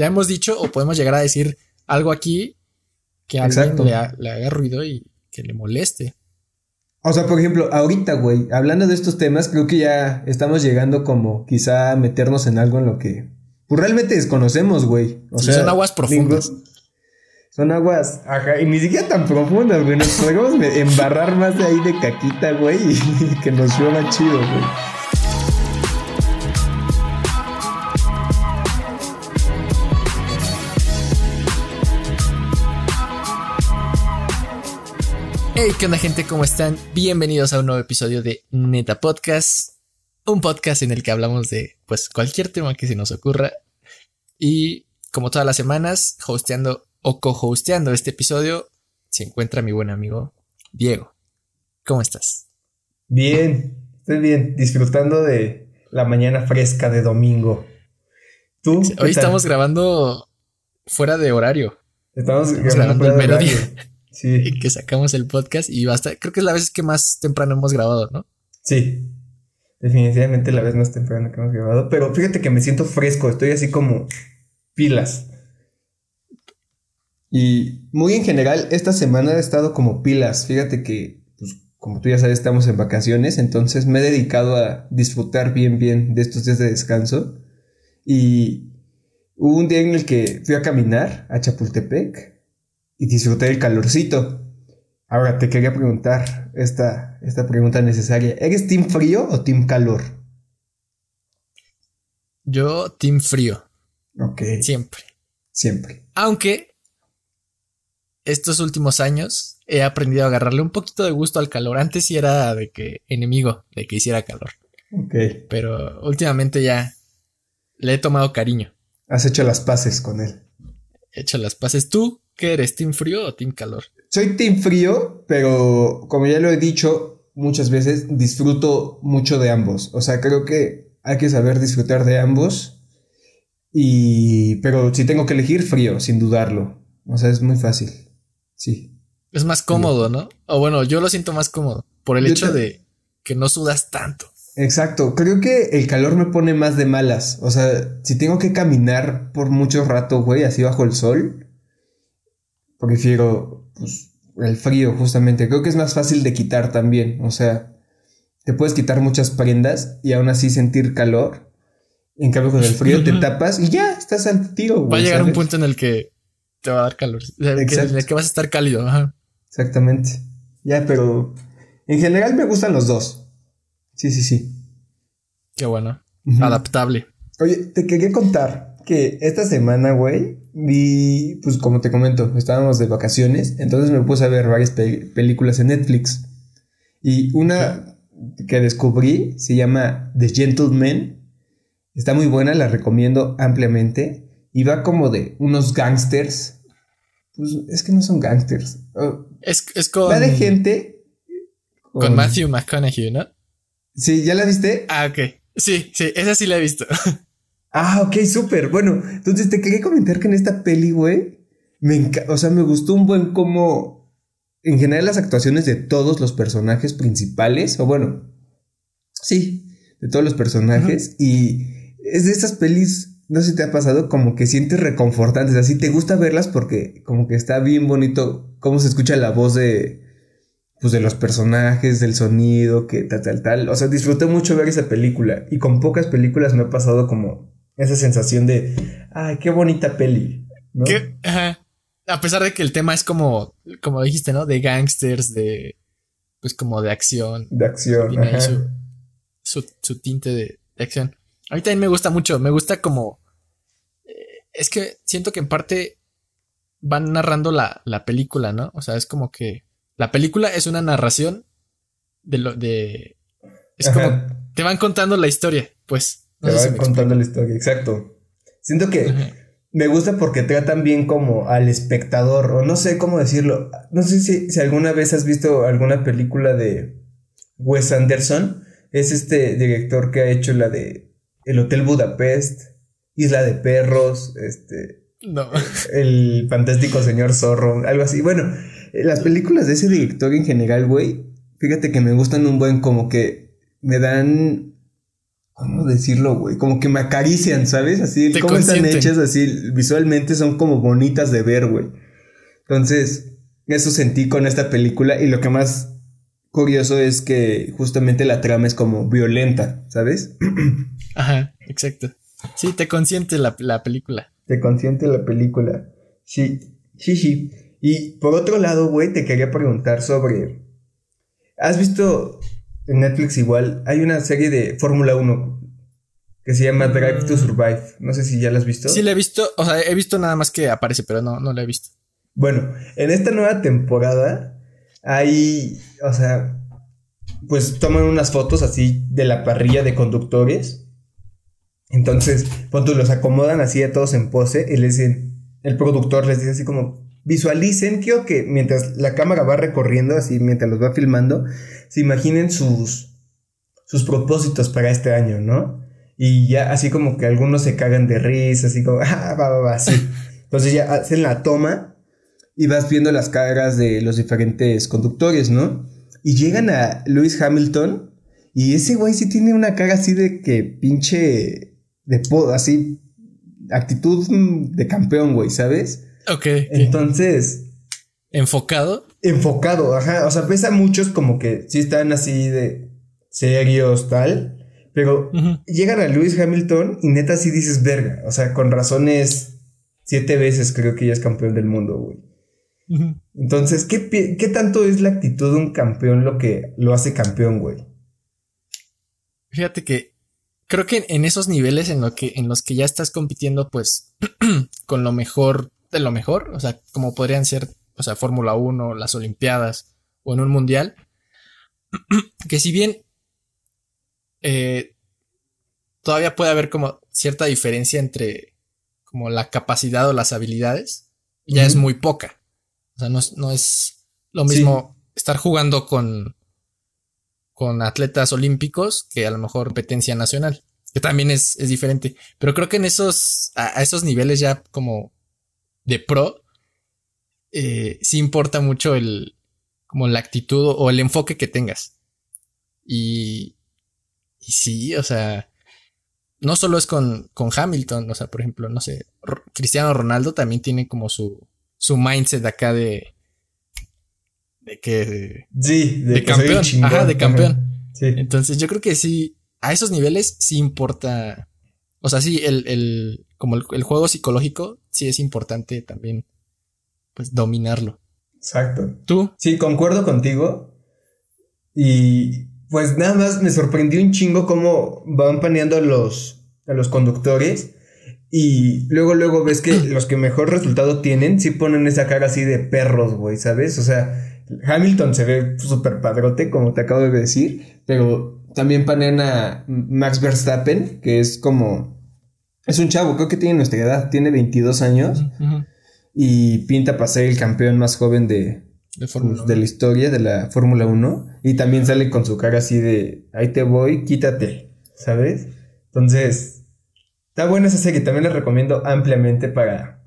ya hemos dicho o podemos llegar a decir algo aquí que a alguien le, le haga ruido y que le moleste. O sea, por ejemplo, ahorita, güey, hablando de estos temas, creo que ya estamos llegando como quizá a meternos en algo en lo que pues realmente desconocemos, güey. O sea, son aguas profundas. son aguas, ajá, y ni siquiera tan profundas, güey. Nos podemos embarrar más de ahí de caquita, güey, y que nos suena chido, güey. Hey, ¿qué onda gente? ¿Cómo están? Bienvenidos a un nuevo episodio de Neta Podcast. Un podcast en el que hablamos de pues cualquier tema que se nos ocurra. Y como todas las semanas, hosteando o co-hosteando este episodio, se encuentra mi buen amigo Diego. ¿Cómo estás? Bien, estoy bien, disfrutando de la mañana fresca de domingo. ¿Tú? Hoy estamos grabando fuera de horario. Estamos, grabando, el mediodía. Sí. Que sacamos el podcast y basta. Creo que es la vez que más temprano hemos grabado, ¿no? Sí. Definitivamente la vez más temprano que hemos grabado. Pero fíjate que me siento fresco. Estoy así como pilas. Y muy en general, esta semana he estado como pilas. Fíjate que, pues, como tú ya sabes, estamos en vacaciones. Entonces me he dedicado a disfrutar bien, bien de estos días de descanso. Y hubo un día en el que fui a caminar a Chapultepec y disfruté del calorcito. Ahora te quería preguntar esta, esta pregunta necesaria. ¿Eres team frío o team calor? Yo team frío. Ok. Siempre. Siempre. Aunque estos últimos años he aprendido a agarrarle un poquito de gusto al calor. Antes sí era de que enemigo de que hiciera calor. Ok. Pero últimamente ya le he tomado cariño. Has hecho las paces con él. He hecho las paces. ¿Tú ¿Qué eres, team frío o team calor? Soy team frío, pero como ya lo he dicho muchas veces, disfruto mucho de ambos. O sea, creo que hay que saber disfrutar de ambos. Y, pero si tengo que elegir, frío, sin dudarlo. O sea, es muy fácil. Sí. Es más cómodo, ¿no? O bueno, yo lo siento más cómodo por el hecho de que no sudas tanto. Exacto, creo que el calor me pone más de malas. O sea, si tengo que caminar por mucho rato, güey, así bajo el sol, prefiero pues, el frío justamente. Creo que es más fácil de quitar también. O sea, te puedes quitar muchas prendas y aún así sentir calor. En cambio, con el frío te tapas y ya estás al tiro. Va a llegar un punto en el que te va a dar calor. en el que vas a estar cálido. Exactamente. Ya, pero en general me gustan los dos. Sí, sí, sí. Qué bueno. Adaptable. Oye, te quería contar que esta semana, güey, vi, pues como te comento, estábamos de vacaciones, entonces me puse a ver varias películas en Netflix. Y una que descubrí se llama The Gentleman. Está muy buena, la recomiendo ampliamente. Y va como de unos gangsters. Pues es que no son gangsters. Oh, es, es, con. Va de gente. Con, Matthew McConaughey, ¿no? Sí, ¿ya la viste? Ah, ok. Sí, sí, esa sí la he visto. Ah, ok, súper. Bueno, entonces te quería comentar que en esta peli, güey, me o sea, me gustó un buen como, en general, las actuaciones de todos los personajes principales, o bueno, sí, de todos los personajes, y es de estas pelis, no sé si te ha pasado, como que sientes reconfortantes, así te gusta verlas porque como que está bien bonito cómo se escucha la voz de, pues de los personajes, del sonido, que tal, tal, tal. O sea, disfruté mucho ver esa película. Y con pocas películas me ha pasado como esa sensación de, ay, qué bonita peli, ¿no? A pesar de que el tema es como, como dijiste, ¿no? De gangsters, de, pues como de acción. De acción. Su, su, tinte de, acción. A mí también me gusta mucho, me gusta como, eh, es que siento que en parte van narrando la, la película, ¿no? O sea, es como que la película es una narración de lo, de, es como, te van contando la historia, pues. Te va contando la historia, exacto. Siento que me gusta porque tratan bien como al espectador, o no sé cómo decirlo. No sé si, si alguna vez has visto alguna película de Wes Anderson. Es este director que ha hecho la de El Hotel Budapest, Isla de Perros, este. No. El fantástico señor zorro, algo así. Bueno, las películas de ese director en general, güey, fíjate que me gustan un buen como que me dan ¿Cómo decirlo, güey? Como que me acarician, ¿sabes? Así, Te cómo están hechas así, visualmente son como bonitas de ver, güey. Entonces, eso sentí con esta película y lo que más curioso es que justamente la trama es como violenta, ¿sabes? Ajá, exacto. Sí, te consiente la, la película. Te consiente la película. Sí, sí, sí. Y por otro lado, güey, te quería preguntar sobre... ¿Has visto en Netflix igual? Hay una serie de Fórmula 1 que se llama Drive to Mm. Survive. No sé si ya la has visto. Sí, la he visto, o sea, he visto nada más que aparece, pero no, no la he visto. Bueno, en esta nueva temporada hay, o sea, pues toman unas fotos así de la parrilla de conductores. Entonces, tú, los acomodan así a todos en pose y les dicen, el productor les dice así como, visualicen, quiero que mientras la cámara va recorriendo, así mientras los va filmando, se imaginen sus, sus propósitos para este año, ¿no? Y ya así como que algunos se cagan de risa, así como, ah, va, va, va, así. Entonces ya hacen la toma y vas viendo las caras de los diferentes conductores, ¿no? Y llegan a Lewis Hamilton y ese güey sí tiene una cara así de que pinche de po- así actitud mm, de campeón, güey, ¿sabes? Ok. Entonces, Enfocado. enfocado, ajá, o sea, ves a muchos como que sí están así de serios tal, pero llegan a Lewis Hamilton y neta sí dices verga, o sea, con razones siete veces creo que ya es campeón del mundo, güey. Entonces, ¿qué, ¿qué tanto es la actitud de un campeón lo que lo hace campeón, güey? Fíjate que creo que en esos niveles en, lo que, en los que ya estás compitiendo, pues, con lo mejor de lo mejor, o sea, como podrían ser, o sea, Fórmula 1, las Olimpiadas o en un mundial, que si bien eh, todavía puede haber como cierta diferencia entre como la capacidad o las habilidades, ya es muy poca. O sea, no es, no es lo mismo estar jugando con, con atletas olímpicos que a lo mejor competencia nacional, que también es, es diferente. Pero creo que en esos, a, a esos niveles ya como de pro, eh, sí importa mucho el, como la actitud o el enfoque que tengas. Y, y sí, o sea, no solo es con, con Hamilton, o sea, por ejemplo, no sé, Cristiano Ronaldo también tiene como su, su mindset acá de, de que, Sí, De campeón, chingón, ajá, de campeón. Sí. entonces yo creo que sí, a esos niveles sí importa, o sea, sí, el, el, como el, el juego psicológico, sí es importante también, pues, dominarlo. Exacto. ¿Tú? Sí, concuerdo contigo. Y pues nada más me sorprendió un chingo cómo van paneando a los, a los conductores. Y luego, luego ves que los que mejor resultado tienen, sí ponen esa cara así de perros, güey, ¿sabes? O sea, Hamilton se ve súper padrote, como te acabo de decir, pero también panean a Max Verstappen, que es como... Es un chavo, creo que tiene nuestra edad, tiene 22 años y pinta para ser el campeón más joven de, De pues, de la historia de la Fórmula 1 y también sale con su cara así de ahí te voy, quítate, ¿sabes? Entonces, está buena esa serie, también la recomiendo ampliamente para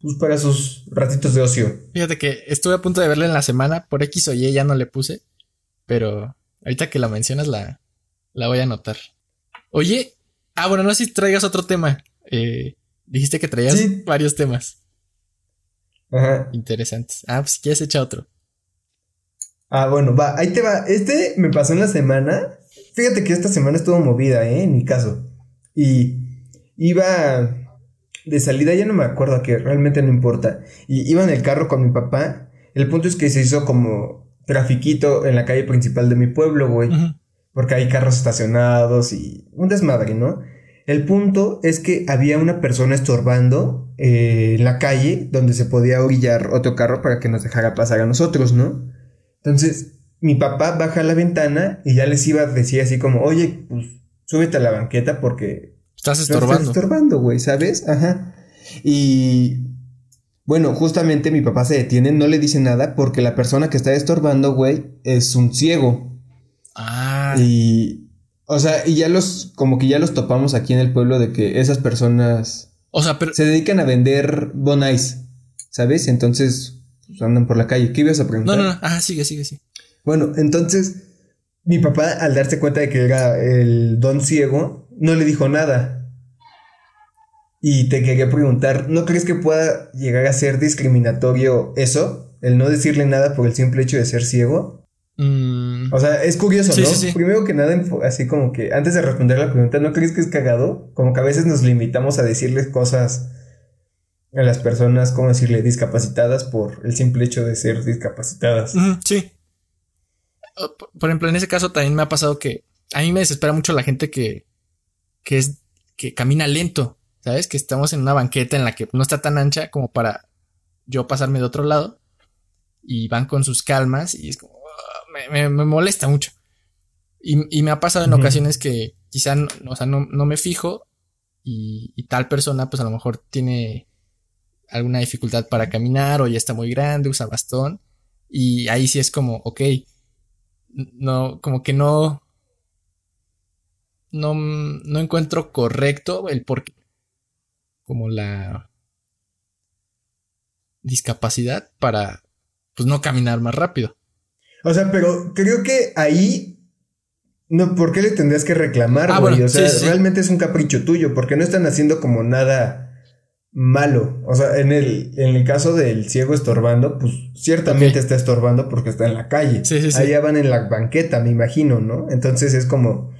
pues para sus ratitos de ocio. Fíjate que estuve a punto de verla en la semana, por X o Y ya no le puse, pero ahorita que la mencionas la, la voy a anotar. Oye, ah, bueno, no sé si traigas otro tema. Eh, dijiste que traías Sí. varios temas Ajá. interesantes. Ah, pues si quieres echa otro. Ah, bueno, va, ahí te va. Este me pasó en la semana. Fíjate que esta semana estuvo movida, ¿eh? En mi caso. Y iba de salida, ya no me acuerdo a qué, realmente no importa. Y iba en el carro con mi papá. El punto es que se hizo como trafiquito en la calle principal de mi pueblo, güey. Porque hay carros estacionados y un desmadre, ¿no? El punto es que había una persona estorbando eh, en la calle donde se podía orillar otro carro para que nos dejara pasar a nosotros, ¿no? Entonces, mi papá baja a la ventana y ya les iba a decir así como, oye, pues súbete a la banqueta porque Estás no estás estorbando. estorbando, güey, ¿sabes? Ajá. Y bueno, justamente mi papá se detiene, no le dice nada porque la persona que está estorbando, güey, es un ciego. Ah, Y, o sea, y ya los, como que ya los topamos aquí en el pueblo de que esas personas o sea, pero se dedican a vender bonais, ¿sabes? Entonces pues, andan por la calle. ¿Qué ibas a no, preguntar? no, no. Ah, sigue, sigue, sí. Bueno, entonces mi papá, al darse cuenta de que era el don ciego, no le dijo nada. Y te quería preguntar, ¿no crees que pueda llegar a ser discriminatorio eso? El no decirle nada por el simple hecho de ser ciego. Mm, O sea, es curioso, Sí, ¿no? sí, sí. Primero que nada, así como que antes de responder la pregunta, ¿no crees que es cagado? Como que a veces nos limitamos a decirles cosas a las personas, ¿cómo decirle? Discapacitadas por el simple hecho de ser discapacitadas. sí. Por por ejemplo, en ese caso también me ha pasado que a mí me desespera mucho la gente que, que es, que camina lento, ¿sabes? Que estamos en una banqueta en la que no está tan ancha como para yo pasarme de otro lado y van con sus calmas y es como, "Ah", me, me- me molesta mucho. Y, y me ha pasado en ocasiones que quizá, no, o sea, no, no me fijo y, y tal persona pues a lo mejor tiene alguna dificultad para caminar o ya está muy grande, usa bastón y ahí sí es como, ok, no, como que no, no, no encuentro correcto el por qué, como la discapacidad para, pues no caminar más rápido. O sea, pero creo que ahí. No, ¿por qué le tendrías que reclamar, Ah, bueno, o sea, sí, sí, sí. realmente es un capricho tuyo, porque no están haciendo como nada malo. O sea, en el, en el caso del ciego estorbando, pues ciertamente está estorbando porque está en la calle. Sí. Allá van en la banqueta, me imagino, ¿no? Entonces es como.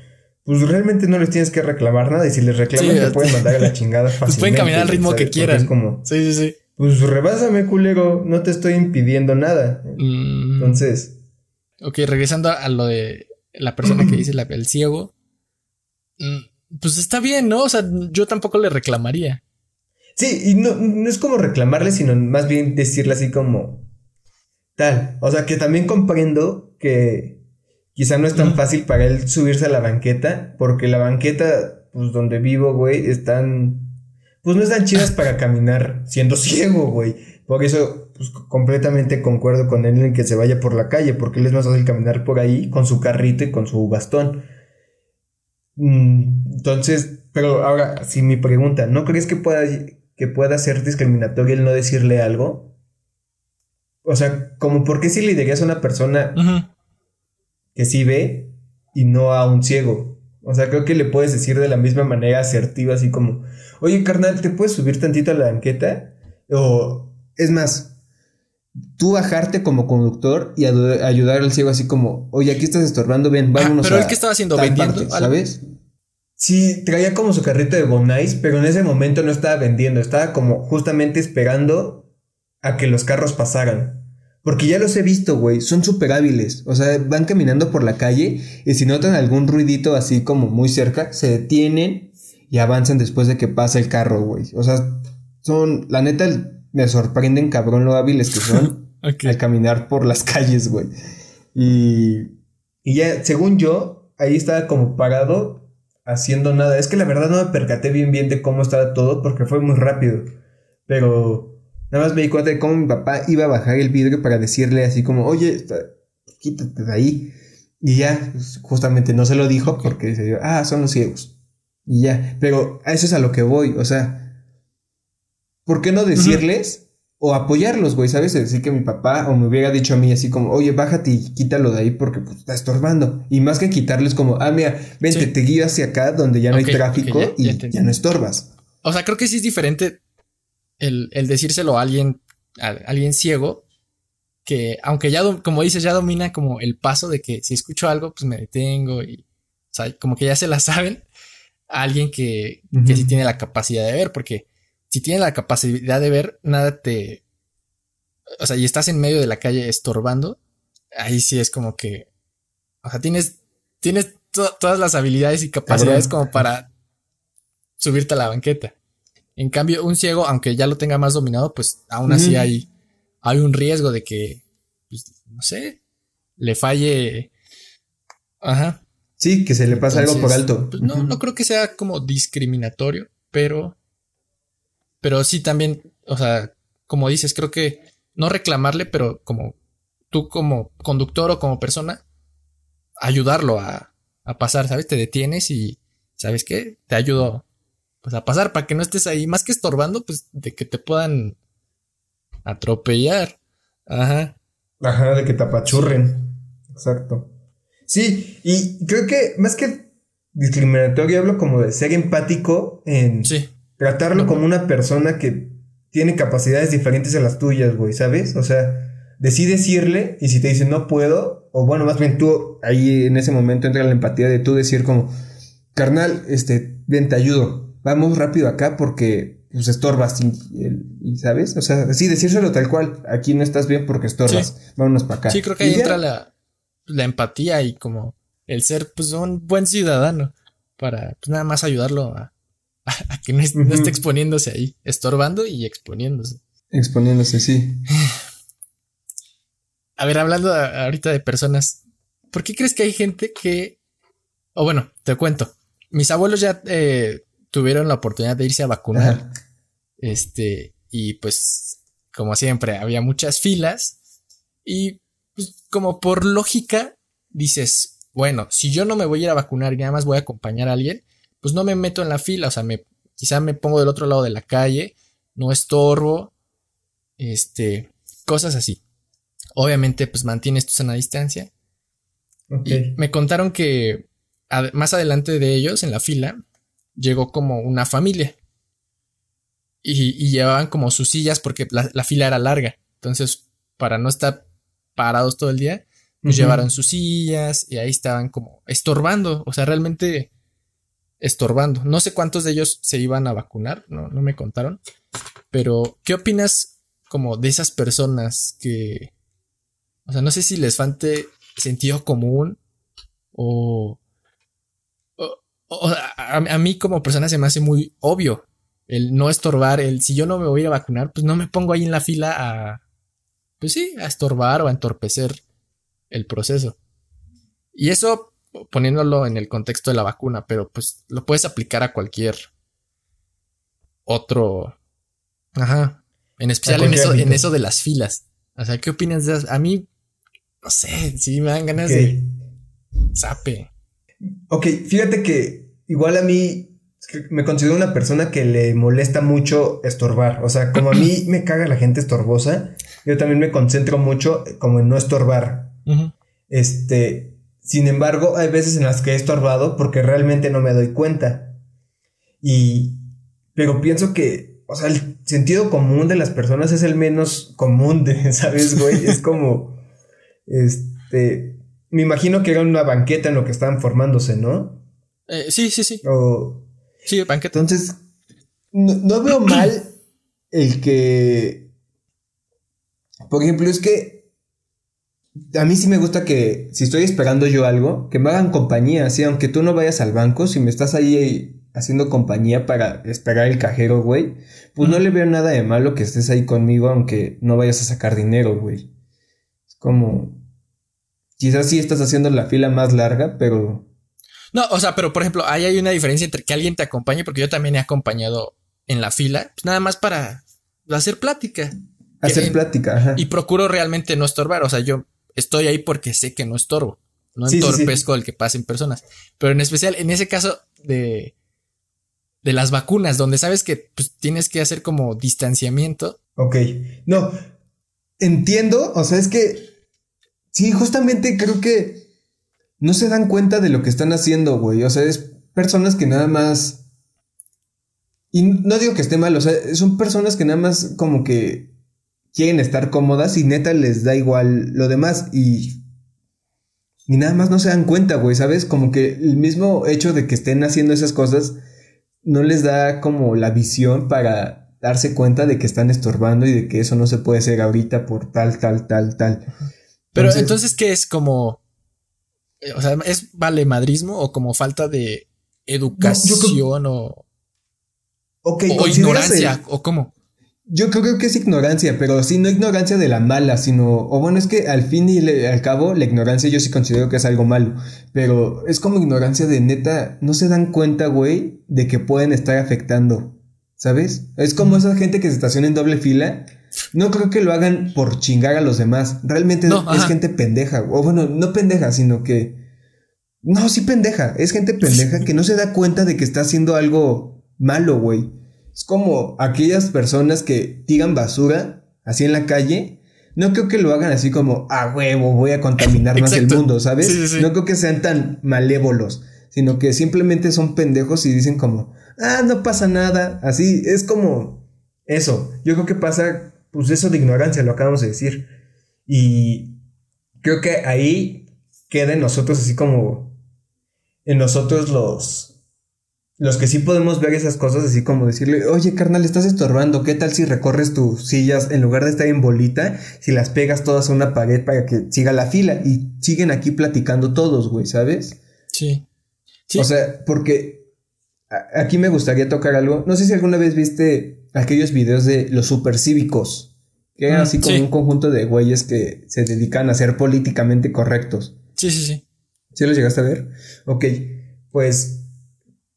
Pues realmente no les tienes que reclamar nada. Y si les reclaman, Sí, te pueden mandar a la chingada fácilmente. Pues pueden caminar al ritmo que quieran. Es como, Sí, sí, sí. pues rebásame, culero. No te estoy impidiendo nada. Mm, Entonces. ok, regresando a lo de la persona que dice la- el ciego. mm, Pues está bien, ¿no? O sea, yo tampoco le reclamaría. Sí, y no, no es como reclamarle, sino más bien decirle así como tal. O sea, que también comprendo que quizá no es tan fácil para él subirse a la banqueta, porque la banqueta, pues donde vivo, güey, están, pues no están chidas para caminar siendo ciego, güey. Por eso, pues completamente concuerdo con él en que se vaya por la calle, porque él es más fácil caminar por ahí con su carrito y con su bastón. Mm, Entonces, pero ahora, si mi pregunta, ¿no crees que pueda, que pueda ser discriminatorio el no decirle algo? O sea, como por qué si le dirías a una persona. Que sí ve y no a un ciego? O sea, creo que le puedes decir de la misma manera asertiva, así como, oye, carnal, ¿te puedes subir tantito a la banqueta? O, es más, tú bajarte como conductor y ayudar al ciego así como, oye, aquí estás estorbando, ven, Ah, vámonos pero a él que estaba haciendo vendiendo, parte". ¿sabes? Sí, traía como su carrito de Bonais, pero en ese momento no estaba vendiendo, estaba como justamente esperando a que los carros pasaran. Porque ya los he visto, güey, son súper hábiles. O sea, van caminando por la calle y si notan algún ruidito así como muy cerca, se detienen y avanzan después de que pasa el carro, güey. O sea, son, la neta, me sorprenden cabrón lo hábiles que son al caminar por las calles, güey. Y, y ya, según yo, ahí estaba como parado haciendo nada. Es que la verdad no me percaté bien bien de cómo estaba todo porque fue muy rápido. Pero nada más me di cuenta de cómo mi papá iba a bajar el vidrio para decirle así como, oye, quítate de ahí. Y ya, pues, justamente no se lo dijo porque se dio, ah, son los ciegos. Y ya, pero a eso es a lo que voy, o sea, ¿por qué no decirles o apoyarlos, güey? ¿Sabes? Decir que mi papá o me hubiera dicho a mí así como, oye, bájate y quítalo de ahí porque pues, está estorbando. Y más que quitarles como, ah, mira, vente, Sí. te guío hacia acá donde ya no hay tráfico ya- y ya no estorbas. O sea, creo que sí es diferente el, el decírselo a alguien, a alguien ciego, que aunque ya, como dices, ya domina como el paso de que si escucho algo, pues me detengo y, o sea, como que ya se la saben a alguien que, que sí tiene la capacidad de ver, porque si tiene la capacidad de ver, nada te, o sea, y estás en medio de la calle estorbando, ahí sí es como que, o sea, tienes, tienes to- todas las habilidades y capacidades como para subirte a la banqueta. En cambio, un ciego, aunque ya lo tenga más dominado, pues aún así hay, hay un riesgo de que, pues, no sé, le falle. Ajá. Sí, que se le pasa algo por alto. pues, no, no creo que sea como discriminatorio, pero, pero sí también, o sea, como dices, creo que no reclamarle, pero como tú como conductor o como persona, ayudarlo a, a pasar, ¿sabes? Te detienes y, ¿sabes qué? Te ayudo pues a pasar para que no estés ahí, más que estorbando, pues de que te puedan atropellar. Ajá. Ajá, de que te apachurren. Exacto. Sí, y creo que más que discriminatorio hablo como de ser empático en tratarlo como una persona que tiene capacidades diferentes a las tuyas, güey, ¿sabes? O sea, decí decirle y si te dice no puedo, o bueno, más bien tú ahí en ese momento entra la empatía de tú decir como, carnal, este, ven, te ayudo, vamos rápido acá porque pues estorbas y, ¿sabes? O sea, sí, decírselo tal cual, aquí no estás bien porque estorbas, vámonos para acá. Sí, creo que ahí entra la, la, empatía y como el ser pues un buen ciudadano para pues nada más ayudarlo a, a, que no, no esté exponiéndose ahí, estorbando y exponiéndose. Exponiéndose, sí. A ver, hablando ahorita de personas, ¿por qué crees que hay gente que... O bueno, te cuento. Mis abuelos ya eh, tuvieron la oportunidad de irse a vacunar. Este, y pues, como siempre, había muchas filas. Y pues, como por lógica, dices, bueno, si yo no me voy a ir a vacunar y nada más voy a acompañar a alguien, pues no me meto en la fila. O sea, me, quizá me pongo del otro lado de la calle, no estorbo. Este, cosas así. Obviamente, pues mantienes tu sana distancia. Y me contaron que más adelante de ellos, en la fila, llegó como una familia. Y, llevaban como sus sillas porque la, fila era larga. Entonces, para no estar parados todo el día, pues llevaron sus sillas y ahí estaban como estorbando. O sea, realmente estorbando. No sé cuántos de ellos se iban a vacunar, no, no me contaron. Pero, ¿qué opinas como de esas personas que o sea, no sé si les falte sentido común o... a, mí como persona se me hace muy obvio el no estorbar, el si yo no me voy a ir a vacunar, pues no me pongo ahí en la fila a... Pues sí, a estorbar o a entorpecer el proceso. Y eso poniéndolo en el contexto de la vacuna, pero pues lo puedes aplicar a cualquier otro. Ajá. En especial en eso, en eso de las filas. O sea, ¿qué opinas de eso? A mí no sé, sí me dan ganas de sape. Ok, fíjate que igual a mí me considero una persona que le molesta mucho estorbar. O sea, como a mí me caga la gente estorbosa, yo también me concentro mucho como en no estorbar. Este, sin embargo, hay veces en las que he estorbado porque realmente no me doy cuenta. Y, pero pienso que, o sea, el sentido común de las personas es el menos común de, ¿sabes, güey? Es como, este, me imagino que era una banqueta en lo que estaban formándose, ¿no? Eh, sí, sí, sí. sí, banqueta. Entonces, no, veo mal el que, por ejemplo, es que a mí sí me gusta que si estoy esperando yo algo, que me hagan compañía, así, aunque tú no vayas al banco, si me estás ahí haciendo compañía para esperar el cajero, güey, pues no le veo nada de malo que estés ahí conmigo, aunque no vayas a sacar dinero, güey. Es como, Quizás sí estás haciendo la fila más larga, pero... No, o sea, pero por ejemplo, ahí hay una diferencia entre que alguien te acompañe, porque yo también he acompañado en la fila, pues nada más para hacer plática. Hacer plática, ajá. Y procuro realmente no estorbar, o sea, yo estoy ahí porque sé que no estorbo, no entorpezco el que pasen personas. Pero en especial, en ese caso de, de las vacunas, donde sabes que pues, tienes que hacer como distanciamiento. Ok, no, entiendo, o sea, es que Sí, justamente creo que no se dan cuenta de lo que están haciendo, güey. O sea, es personas que nada más... Y no digo que esté mal, o sea, son personas que nada más como que quieren estar cómodas y neta les da igual lo demás y... Y nada más no se dan cuenta, güey, ¿sabes? Como que el mismo hecho de que estén haciendo esas cosas no les da como la visión para darse cuenta de que están estorbando y de que eso no se puede hacer ahorita por tal, tal, tal, tal. Pero entonces, ¿qué es como... Eh, o sea, ¿es valemadrismo o como falta de educación o... o ignorancia o cómo? Yo creo que es ignorancia, pero sí, no ignorancia de la mala, sino, o bueno, es que al fin y al cabo, la ignorancia yo sí considero que es algo malo, pero es como ignorancia de neta, no se dan cuenta, güey, de que pueden estar afectando, ¿sabes? Es como esa gente que se estaciona en doble fila no creo que lo hagan por chingar a los demás. Realmente es gente pendeja. O bueno, no pendeja, sino que. No, sí pendeja. Es gente pendeja que no se da cuenta de que está haciendo algo malo, güey. Es como aquellas personas que tiran basura así en la calle. no creo que lo hagan así como, a huevo, voy a contaminar más el mundo, ¿sabes? No creo que sean tan malévolos, sino que simplemente son pendejos y dicen como, ah, no pasa nada, así, es como eso. Yo creo que pasa, pues eso de ignorancia, lo acabamos de decir. Y creo que ahí queda en nosotros así como, en nosotros los los que sí podemos ver esas cosas, así como decirle, oye, carnal, estás estorbando, ¿qué tal si recorres tus sillas en lugar de estar en bolita, si las pegas todas a una pared para que siga la fila y siguen aquí platicando todos, güey, ¿sabes? Sí. O sea, porque aquí me gustaría tocar algo. No sé si alguna vez viste aquellos videos de los supercívicos, que eran mm, así como un conjunto de güeyes que se dedican a ser políticamente correctos. Sí, sí, sí. ¿Sí los llegaste a ver? Ok, pues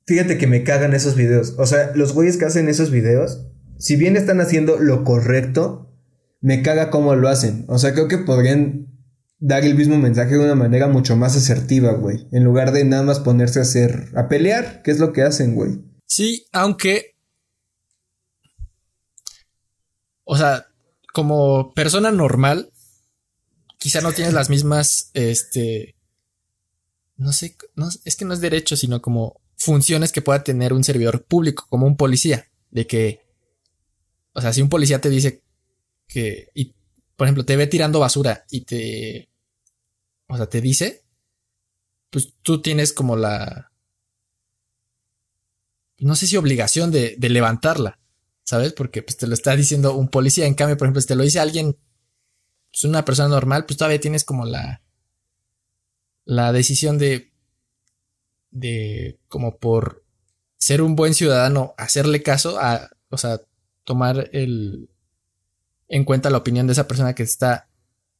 Fíjate que me cagan esos videos. O sea, los güeyes que hacen esos videos, si bien están haciendo lo correcto, me caga cómo lo hacen. O sea, creo que podrían dar el mismo mensaje de una manera mucho más asertiva, güey. En lugar de nada más ponerse a hacer, a pelear, que es lo que hacen, güey. Sí, aunque... O sea, como persona normal, quizá no tienes las mismas, este... No sé, no, es que no es derecho, sino como funciones que pueda tener un servidor público, como un policía, de que, o sea, si un policía te dice que, y, por ejemplo, te ve tirando basura y te, o sea, te dice, pues tú tienes como la, no sé si obligación de, levantarla, ¿sabes? Porque pues te lo está diciendo un policía, en cambio, por ejemplo, si te lo dice alguien, pues una persona normal, pues todavía tienes como la, la decisión de, de como por ser un buen ciudadano, hacerle caso a, o sea, tomar el en cuenta la opinión de esa persona que está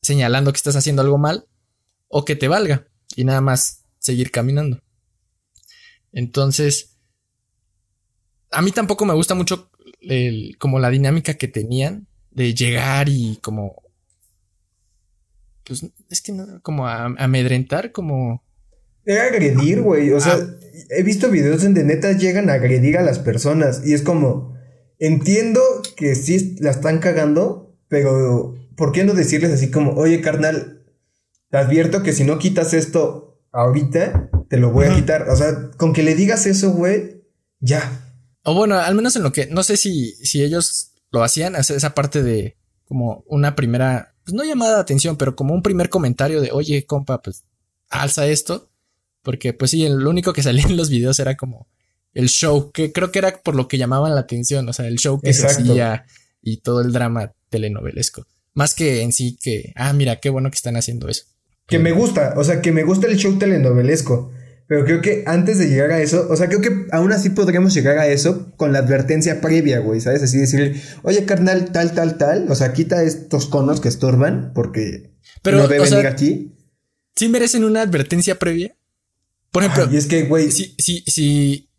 señalando que estás haciendo algo mal o que te valga y nada más seguir caminando. Entonces, a mí tampoco me gusta mucho el, como la dinámica que tenían de llegar y como pues es que no, como amedrentar, como agredir, güey. O sea, he visto videos donde neta llegan a agredir a las personas. Y es como, entiendo que sí la están cagando, pero ¿por qué no decirles así como, oye, carnal, te advierto que si no quitas esto ahorita, te lo voy a quitar? O sea, con que le digas eso, güey, ya. O bueno, al menos en lo que, no sé si, si ellos lo hacían, hacer esa parte de como una primera, pues no llamada de atención, pero como un primer comentario de, oye, compa, pues alza esto porque pues sí, lo único que salía en los videos era como el show, que creo que era por lo que llamaban la atención, o sea, el show que se hacía y todo el drama telenovelesco. Más que en sí que, ah, mira, qué bueno que están haciendo eso. Que me gusta, o sea, que me gusta el show telenovelesco. Pero creo que antes de llegar a eso, o sea, creo que aún así podríamos llegar a eso con la advertencia previa, güey, ¿sabes? Así decirle, oye, carnal, tal, tal, tal, o sea, quita estos conos que estorban porque Pero, no deben ir aquí. ¿Sí merecen una advertencia previa? Por ejemplo, y es que, güey. Si, si, si,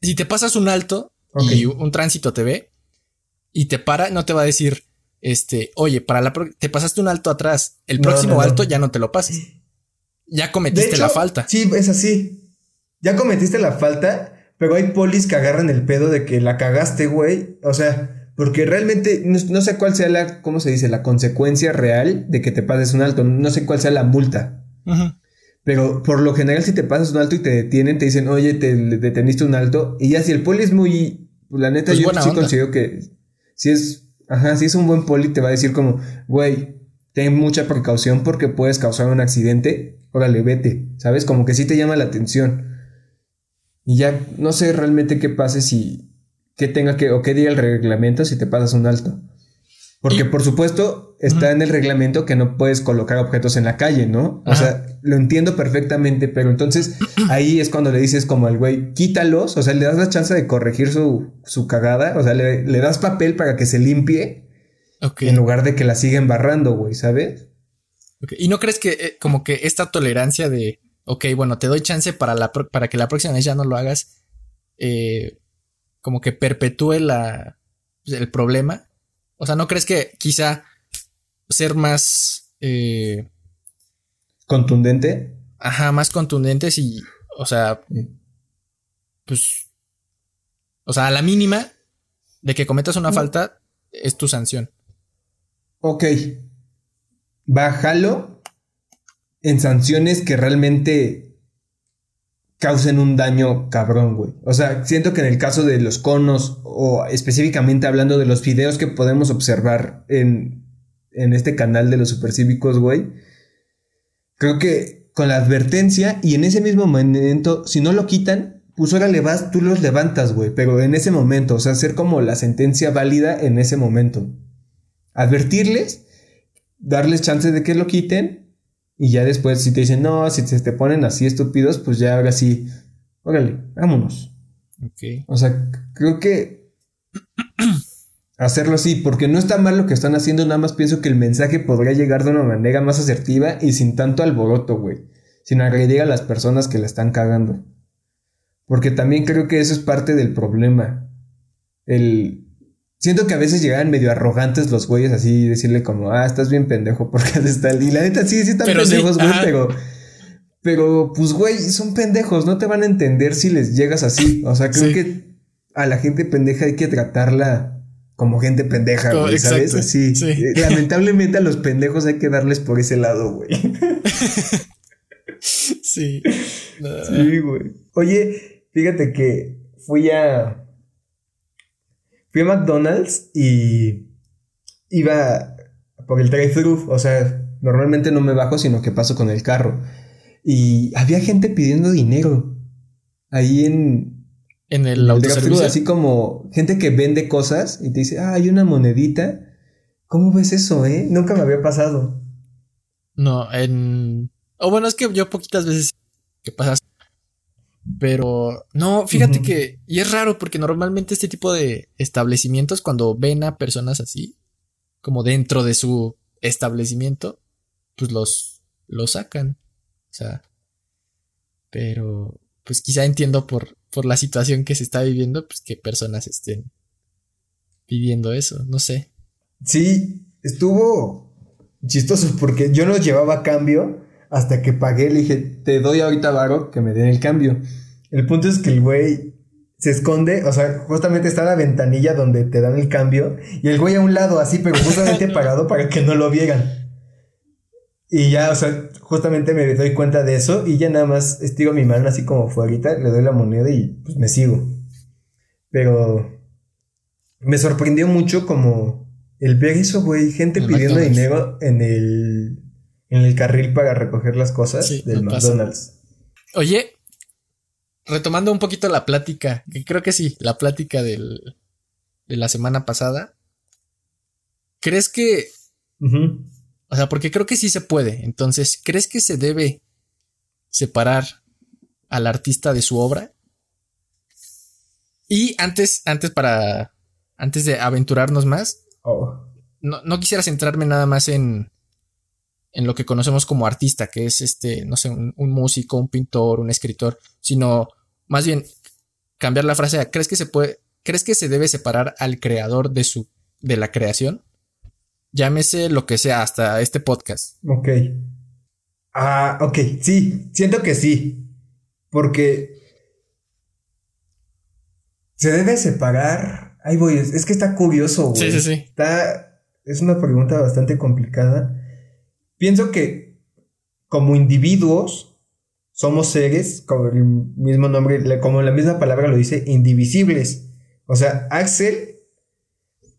si te pasas un alto y un tránsito te ve y te para, no te va a decir, este, oye, para la te pasaste un alto atrás, el próximo alto ya no te lo pases. Ya cometiste la falta. Sí, es así. Ya cometiste la falta, pero hay polis que agarran el pedo de que la cagaste, güey. O sea, porque realmente no, sé cuál sea la, ¿cómo se dice? La consecuencia real de que te pases un alto. No sé cuál sea la multa. Ajá. Pero por lo general, si te pasas un alto y te detienen, te dicen, oye, te deteniste un alto. Y ya si el poli es muy. Pues, la neta, pues yo sí considero que. Si es. Ajá, si es un buen poli, te va a decir como, güey, ten mucha precaución porque puedes causar un accidente. Órale, vete. ¿Sabes? Como que sí te llama la atención. Y ya no sé realmente qué pase si. qué tenga que. o qué diga el reglamento si te pasas un alto. Porque, por supuesto, está en el reglamento que no puedes colocar objetos en la calle, ¿no? O sea, lo entiendo perfectamente, pero entonces ahí es cuando le dices como al güey, quítalos, o sea, le das la chance de corregir su, su cagada, o sea, le, das papel para que se limpie en lugar de que la siga embarrando, güey, ¿sabes? ¿Y no crees que eh, como que esta tolerancia de, ok, bueno, te doy chance para, la para que la próxima vez ya no lo hagas, eh, como que perpetúe la, el problema? O sea, ¿no crees que quizá ser más... Eh, contundente? Ajá, más contundentes y, o sea, pues, o sea, a la mínima de que cometas una falta es tu sanción. ok, bájalo en sanciones que realmente causen un daño cabrón, güey. O sea, siento que en el caso de los conos, o específicamente hablando de los videos que podemos observar en, en este canal de los supercívicos, güey, creo que con la advertencia y en ese mismo momento, si no lo quitan, pues ahora le vas, tú los levantas, güey, pero en ese momento, o sea, hacer como la sentencia válida en ese momento. Advertirles, darles chance de que lo quiten y ya después, si te dicen, no, si se te ponen así estúpidos, pues ya ahora sí, órale, vámonos. Ok. O sea, creo que hacerlo así, porque no está mal lo que están haciendo, nada más pienso que el mensaje podría llegar de una manera más asertiva y sin tanto alboroto, güey. Sin agredir a las personas que la están cagando. Porque también creo que eso es parte del problema. El, Siento que a veces llegan medio arrogantes los güeyes así, decirle como, ah, estás bien pendejo porque haces tal. Y la neta, sí, sí están pendejos, güey, pero. Pero, pues, güey, son pendejos, no te van a entender si les llegas así. O sea, creo que a la gente pendeja hay que tratarla como gente pendeja, güey, ¿sabes? Así. Eh, lamentablemente a los pendejos hay que darles por ese lado, güey. sí. Sí, güey. Oye, fíjate que fui a fui a McDonald's y iba por el drive-thru, o sea, normalmente no me bajo, sino que paso con el carro. Y había gente pidiendo dinero ahí en en el, autoservicio, así como gente que vende cosas y te dice, "Ah, hay una monedita." ¿Cómo ves eso, eh? Nunca me había pasado. No, en o bueno, es que yo poquitas veces que pasas pero no, fíjate que, y es raro porque normalmente este tipo de establecimientos, cuando ven a personas así, como dentro de su establecimiento, pues los, los sacan. O sea, pero pues quizá entiendo por, por la situación que se está viviendo, pues que personas estén pidiendo eso, no sé. Sí, estuvo chistoso porque yo no llevaba cambio hasta que pagué, le dije, te doy ahorita varo que me den el cambio. El punto es que el güey se esconde, o sea, justamente está la ventanilla donde te dan el cambio y el güey a un lado así, pero justamente parado para que no lo vieran. Y ya, o sea, justamente me doy cuenta de eso y ya nada más estiro mi mano así como fue ahorita, le doy la moneda y pues me sigo. Pero me sorprendió mucho como el ver eso, güey, gente pidiendo dinero en el en el carril para recoger las cosas del McDonald's. Oye, retomando un poquito la plática, que creo que sí, la plática del, de la semana pasada. ¿Crees que... O sea, porque creo que sí se puede. Entonces, ¿crees que se debe separar al artista de su obra? Y antes, antes para... Antes de aventurarnos más, oh. no, no quisiera centrarme nada más en, en lo que conocemos como artista, que es este, no sé, un, músico, un pintor, un escritor, sino más bien cambiar la frase a ¿crees que se puede, crees que se debe separar al creador de su, de la creación? Llámese lo que sea, hasta este podcast. Ok. Ah, ok, sí, siento que sí. Porque se debe separar. Ahí voy, es, que está curioso, güey. Sí, sí, sí. Está, es una pregunta bastante complicada. Pienso que como individuos somos seres, como el mismo nombre, como la misma palabra lo dice, indivisibles. O sea, Axel,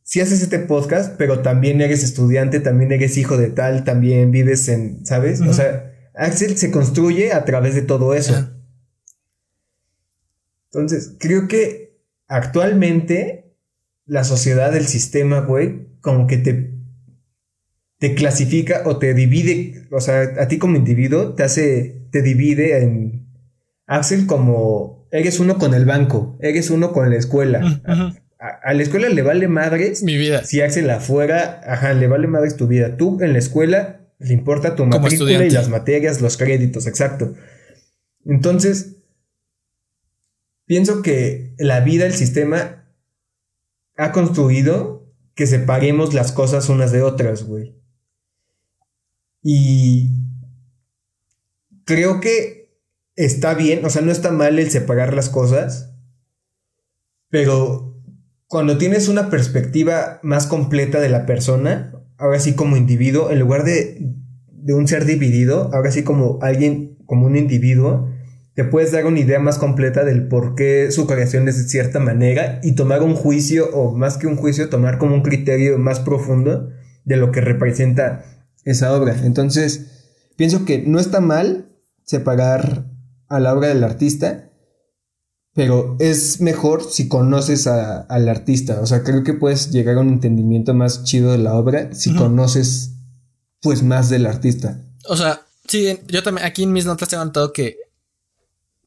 si haces este podcast, pero también eres estudiante, también eres hijo de tal, también vives en, ¿sabes? O sea, Axel se construye a través de todo eso. Entonces, creo que actualmente la sociedad, el sistema, güey, como que te te clasifica o te divide, o sea, a ti como individuo te hace, te divide en Axel como eres uno con el banco, eres uno con la escuela. A, la escuela le vale madres. Mi vida. Si Axel afuera, ajá, le vale madres tu vida. Tú en la escuela le importa tu matrícula y las materias, los créditos, exacto. Entonces, pienso que la vida, el sistema ha construido que separemos las cosas unas de otras, güey. Y creo que está bien, o sea, no está mal el separar las cosas, pero cuando tienes una perspectiva más completa de la persona, ahora sí como individuo, en lugar de, de un ser dividido, ahora sí como alguien, como un individuo, te puedes dar una idea más completa del por qué su creación es de cierta manera y tomar un juicio, o más que un juicio, tomar como un criterio más profundo de lo que representa esa obra. Entonces, pienso que no está mal separar a la obra del artista, pero es mejor si conoces al artista. O sea, creo que puedes llegar a un entendimiento más chido de la obra si conoces, pues, más del artista. O sea, sí, yo también aquí en mis notas he notado que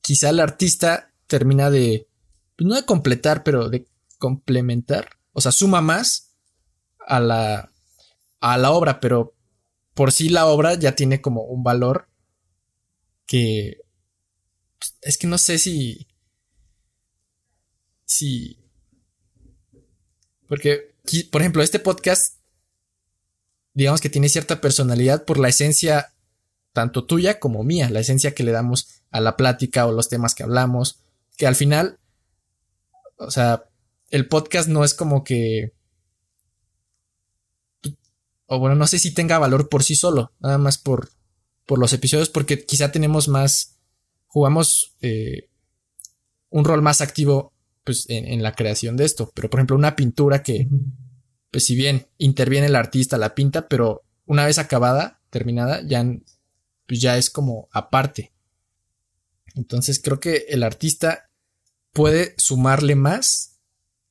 quizá el artista termina de, pues, no de completar, pero de complementar, o sea, suma más a la, a la obra, pero por sí la obra ya tiene como un valor que es que no sé si si porque por ejemplo este podcast digamos que tiene cierta personalidad por la esencia tanto tuya como mía, la esencia que le damos a la plática o los temas que hablamos, que al final, o sea, el podcast no es como que, o bueno, no sé si tenga valor por sí solo, nada más por, por los episodios, porque quizá tenemos más, jugamos eh, un rol más activo pues, en, en, la creación de esto, pero por ejemplo una pintura que, pues si bien interviene el artista, la pinta, pero una vez acabada, terminada, ya pues ya es como aparte. Entonces creo que el artista puede sumarle más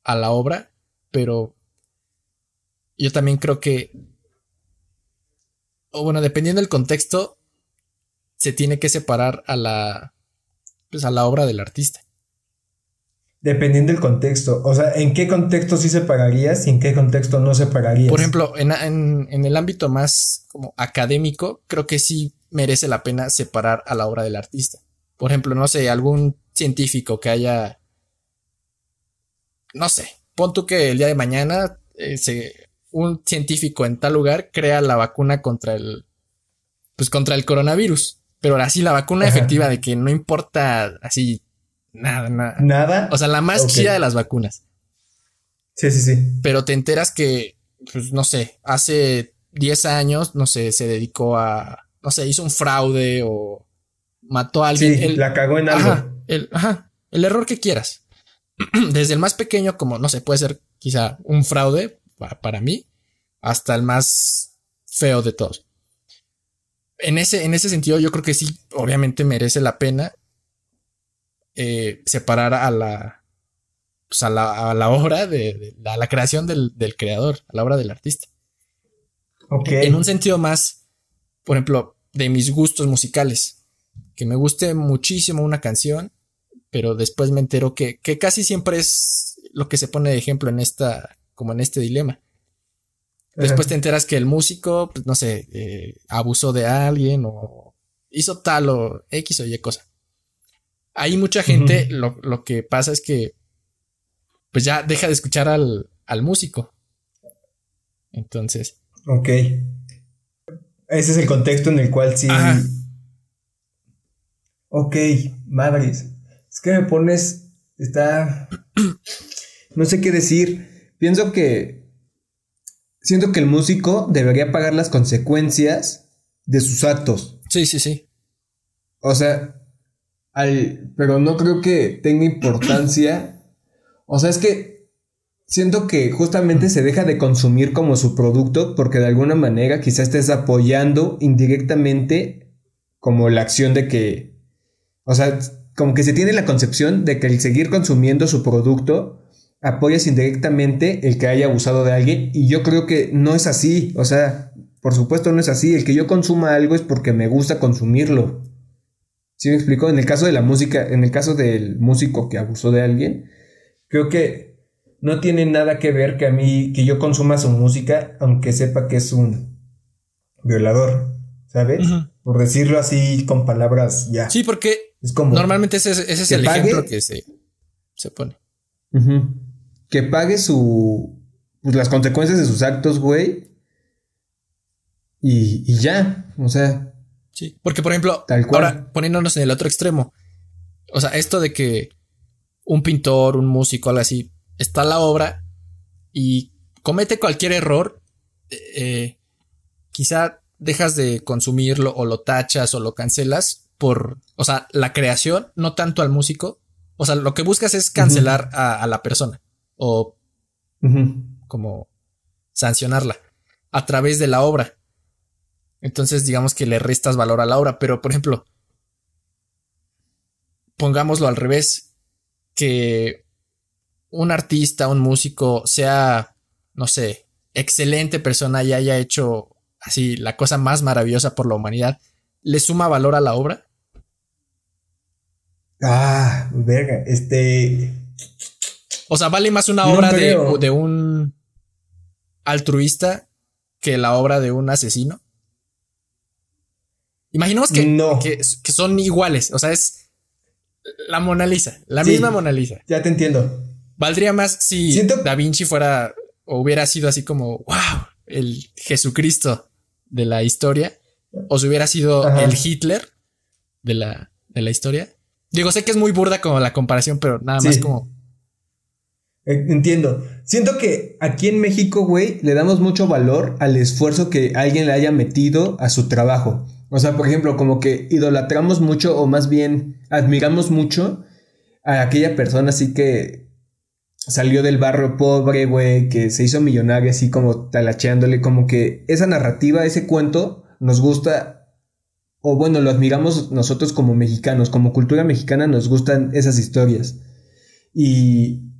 a la obra, pero yo también creo que, o bueno, dependiendo del contexto, se tiene que separar a la, pues a la obra del artista. Dependiendo del contexto. O sea, ¿en qué contexto sí separarías y en qué contexto no separarías? Por ejemplo, en, en, en el ámbito más como académico, creo que sí merece la pena separar a la obra del artista. Por ejemplo, no sé, algún científico que haya, no sé, pon tú que el día de mañana eh, un científico en tal lugar crea la vacuna contra el, pues contra el coronavirus. Pero así la vacuna efectiva de que no importa así nada, nada. Nada. O sea, la más chida de las vacunas. Sí, sí, sí. Pero te enteras que, pues no sé, hace 10 años, no sé, se dedicó a no sé, hizo un fraude o mató a alguien. Sí, la cagó en algo. Ajá el, ajá, el error que quieras. Desde el más pequeño, como, no sé, puede ser quizá un fraude para, mí, hasta el más feo de todos. En ese, en ese sentido, yo creo que sí, obviamente merece la pena eh, separar a la, pues a la, a la obra de, a la creación del, del, creador, a la obra del artista. Okay. En un sentido más por ejemplo, de mis gustos musicales. Que me guste muchísimo una canción, pero después me entero que, que casi siempre es lo que se pone de ejemplo en esta, como en este dilema. Después te enteras que el músico, pues no sé, eh, abusó de alguien o hizo tal o X o Y cosa. Hay mucha gente, lo, lo, que pasa es que pues ya deja de escuchar al, al músico. Entonces. Ok. Ese es el contexto en el cual sí. Ok, madres. Es que me pones. Está. No sé qué decir. Pienso que. Siento que el músico debería pagar las consecuencias de sus actos. Sí, sí, sí. O sea. Al, pero no creo que tenga importancia. O sea, es que siento que justamente se deja de consumir como su producto porque de alguna manera quizás estés apoyando indirectamente como la acción de que, o sea, como que se tiene la concepción de que el seguir consumiendo su producto apoyas indirectamente el que haya abusado de alguien y yo creo que no es así, o sea, por supuesto no es así, el que yo consuma algo es porque me gusta consumirlo. ¿Sí me explico? En el caso de la música, en el caso del músico que abusó de alguien, creo que no tiene nada que ver que a mí, que yo consuma su música, aunque sepa que es un violador, ¿sabes? Por decirlo así con palabras ya. Sí, porque es como normalmente ese, es el ejemplo que se, se pone. Que pague su. Pues, las consecuencias de sus actos, güey. Y, y ya. O sea. Sí. Porque, por ejemplo, tal cual. ahora poniéndonos en el otro extremo. O sea, esto de que un pintor, un músico, algo así, está la obra y comete cualquier error eh, quizá dejas de consumirlo o lo tachas o lo cancelas por, o sea, la creación, no tanto al músico. O sea, lo que buscas es cancelar a, la persona o como sancionarla a través de la obra. Entonces, digamos que le restas valor a la obra, pero por ejemplo, pongámoslo al revés, que un artista, un músico sea, no sé, excelente persona y haya hecho así la cosa más maravillosa por la humanidad, ¿le suma valor a la obra? Ah, verga, este... O sea, vale más una obra de, de, un altruista que la obra de un asesino. Imaginemos que, que, son iguales, o sea, es la Mona Lisa, la misma Mona Lisa. Ya te entiendo. Valdría más si Da Vinci fuera o hubiera sido así como, wow, el Jesucristo de la historia, o si hubiera sido el Hitler de la, de la historia. Digo, sé que es muy burda como la comparación, pero nada más como... Entiendo. Siento que aquí en México, güey, le damos mucho valor al esfuerzo que alguien le haya metido a su trabajo. O sea, por ejemplo, como que idolatramos mucho o más bien admiramos mucho a aquella persona así que salió del barrio pobre, güey, que se hizo millonario así como talacheándole, como que esa narrativa, ese cuento nos gusta, o bueno, lo admiramos nosotros como mexicanos, como cultura mexicana nos gustan esas historias. Y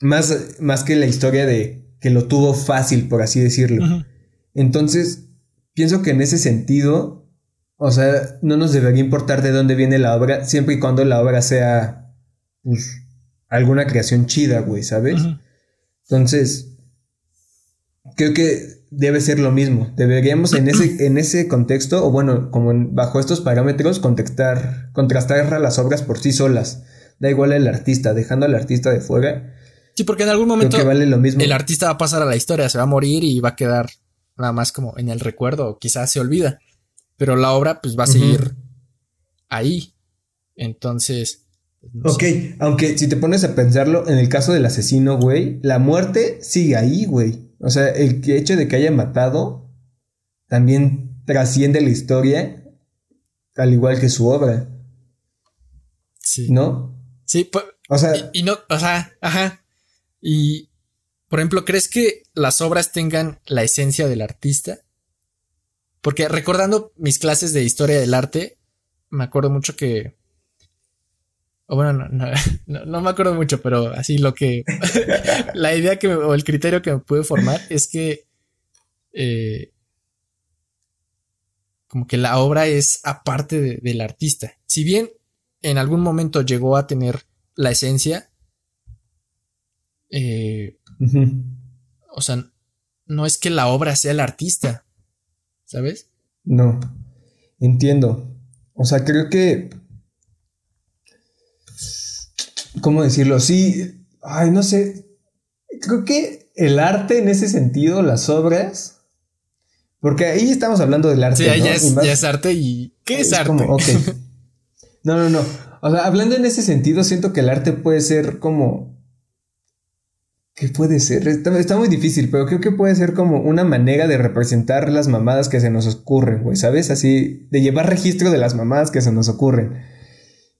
más, más que la historia de que lo tuvo fácil, por así decirlo. Entonces, pienso que en ese sentido, o sea, no nos debería importar de dónde viene la obra, siempre y cuando la obra sea, pues, alguna creación chida, güey, ¿sabes? Entonces, creo que debe ser lo mismo. Deberíamos en ese, en ese contexto, o bueno, como bajo estos parámetros, contestar, contrastar las obras por sí solas. Da igual el artista, dejando al artista de fuera. Sí, porque en algún momento el artista va a pasar a la historia, se va a morir y va a quedar nada más como en el recuerdo, o quizás se olvida. Pero la obra pues va a seguir ahí. Entonces, ok, aunque si te pones a pensarlo, en el caso del asesino, güey, la muerte sigue ahí, güey. O sea, el hecho de que haya matado también trasciende la historia, al igual que su obra. Sí. ¿No? Sí, pues. O sea. Y, no, o sea, ajá. Y, por ejemplo, ¿crees que las obras tengan la esencia del artista? Porque recordando mis clases de historia del arte, me acuerdo mucho que o bueno, no, no, me acuerdo mucho, pero así lo que, la idea que, o el criterio que me pude formar es que, eh, como que la obra es aparte del artista. Si bien en algún momento llegó a tener la esencia, eh, o sea, no es que la obra sea el artista, ¿sabes? No, entiendo. O sea, creo que ¿Cómo decirlo? Sí, ay, no sé. Creo que el arte en ese sentido, las obras. Porque ahí estamos hablando del arte. Sí, ya, es, arte y. ¿Qué es, arte? Como. No, no, no. O sea, hablando en ese sentido, siento que el arte puede ser como. ¿Qué puede ser? Está, está, muy difícil, pero creo que puede ser como una manera de representar las mamadas que se nos ocurren, güey, ¿sabes? Así, de llevar registro de las mamadas que se nos ocurren.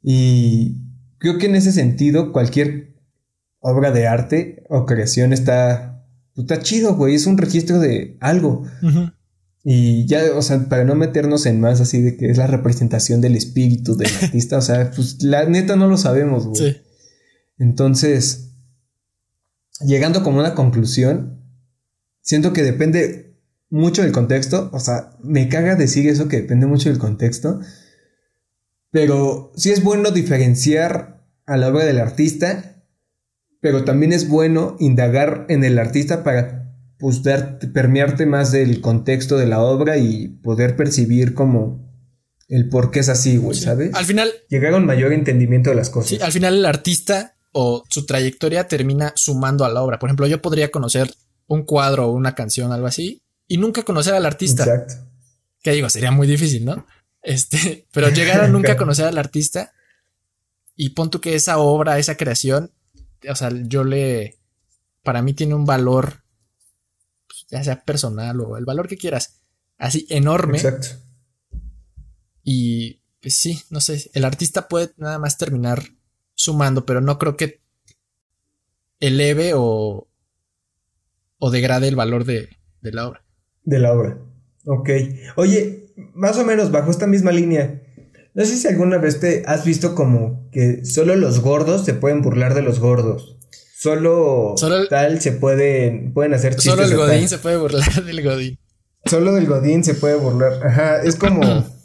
Y Creo que en ese sentido, cualquier obra de arte o creación está, pues, está chido, güey. Es un registro de algo. Y ya, o sea, para no meternos en más así de que es la representación del espíritu del artista, o sea, pues la neta no lo sabemos, güey. Sí. Entonces, llegando como a una conclusión, siento que depende mucho del contexto, o sea, me caga decir eso que depende mucho del contexto, pero sí es bueno diferenciar a la obra del artista, pero también es bueno indagar en el artista para pues, permearte más del contexto de la obra y poder percibir como el por qué es así, güey, ¿sabes? Al final... Llegar a un mayor entendimiento de las cosas. Sí, al final el artista o su trayectoria termina sumando a la obra. Por ejemplo, yo podría conocer un cuadro o una canción, algo así, y nunca conocer al artista. Exacto. Que digo, sería muy difícil, ¿no? Este, pero llegar a nunca conocer al artista y pon tú que esa obra, esa creación, o sea, yo le, para mí tiene un valor ya sea personal o el valor que quieras, así enorme. Exacto. Y pues sí, no sé, el artista puede nada más terminar sumando, pero no creo que eleve o, o degrade el valor de, de la obra. De la obra. Ok. Oye, más o menos bajo esta misma línea. No sé si alguna vez te has visto como que solo los gordos se pueden burlar de los gordos. Solo, tal se pueden, pueden hacer chistes. Solo el Godín se puede burlar del Godín. Solo del Godín se puede burlar. Ajá, es como.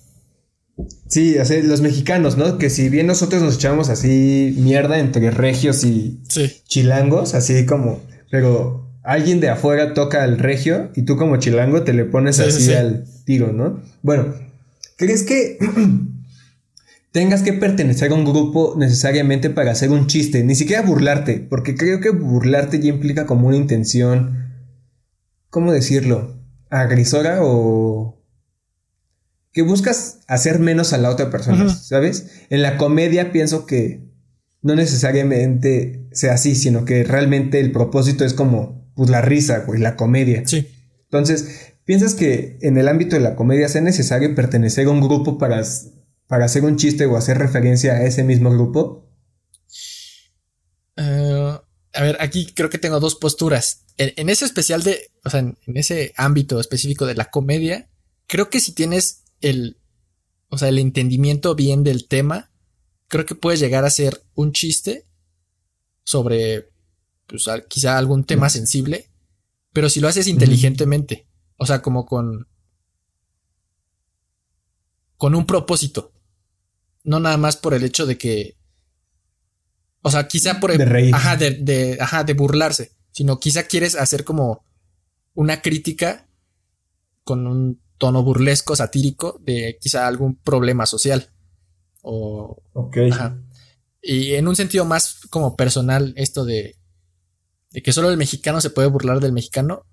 sí, así, los mexicanos, ¿no? Que si bien nosotros nos echamos así mierda entre regios y chilangos, así como. Pero alguien de afuera toca al regio y tú como chilango te le pones así al tiro, ¿no? Bueno, ¿crees que tengas que pertenecer a un grupo necesariamente para hacer un chiste, ni siquiera burlarte, porque creo que burlarte ya implica como una intención, ¿cómo decirlo? Agresora o que buscas hacer menos a la otra persona, ¿sabes? En la comedia pienso que no necesariamente sea así, sino que realmente el propósito es como pues la risa, güey, la comedia. Sí. Entonces, ¿piensas que en el ámbito de la comedia sea necesario pertenecer a un grupo para para hacer un chiste o hacer referencia a ese mismo grupo? Eh, a ver, aquí creo que tengo dos posturas. En, ese especial de, o sea, en, ese ámbito específico de la comedia, creo que si tienes el, o sea, el entendimiento bien del tema, creo que puedes llegar a ser un chiste sobre, pues, quizá algún tema sensible, pero si lo haces inteligentemente, o sea, como con, con un propósito. No nada más por el hecho de que. O sea, quizá por el. De reír. Ajá, de, de, ajá, de burlarse. Sino quizá quieres hacer como una crítica con un tono burlesco, satírico, de quizá algún problema social. O. Ok. Ajá. Y en un sentido más como personal, esto de, de que solo el mexicano se puede burlar del mexicano,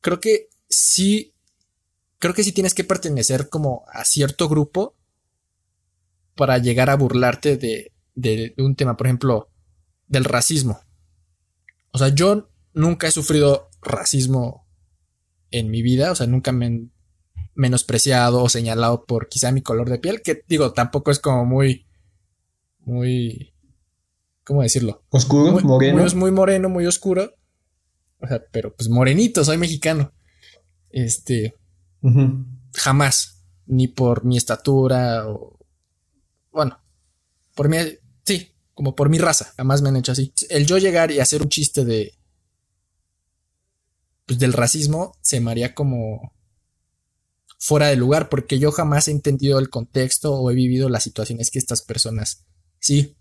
creo que sí, creo que sí tienes que pertenecer como a cierto grupo para llegar a burlarte de, de, un tema, por ejemplo, del racismo. O sea, yo nunca he sufrido racismo en mi vida, o sea, nunca me menospreciado o señalado por quizá mi color de piel, que digo, tampoco es como muy, muy, ¿cómo decirlo? Oscuro, muy, moreno. Muy, muy moreno, muy oscuro. O sea, pero pues morenito, soy mexicano. Este, jamás, ni por mi estatura o bueno, por mí, sí, como por mi raza, jamás me han hecho así. El yo llegar y hacer un chiste de, pues del racismo, se me haría como fuera de lugar, porque yo jamás he entendido el contexto o he vivido las situaciones que estas personas, sí.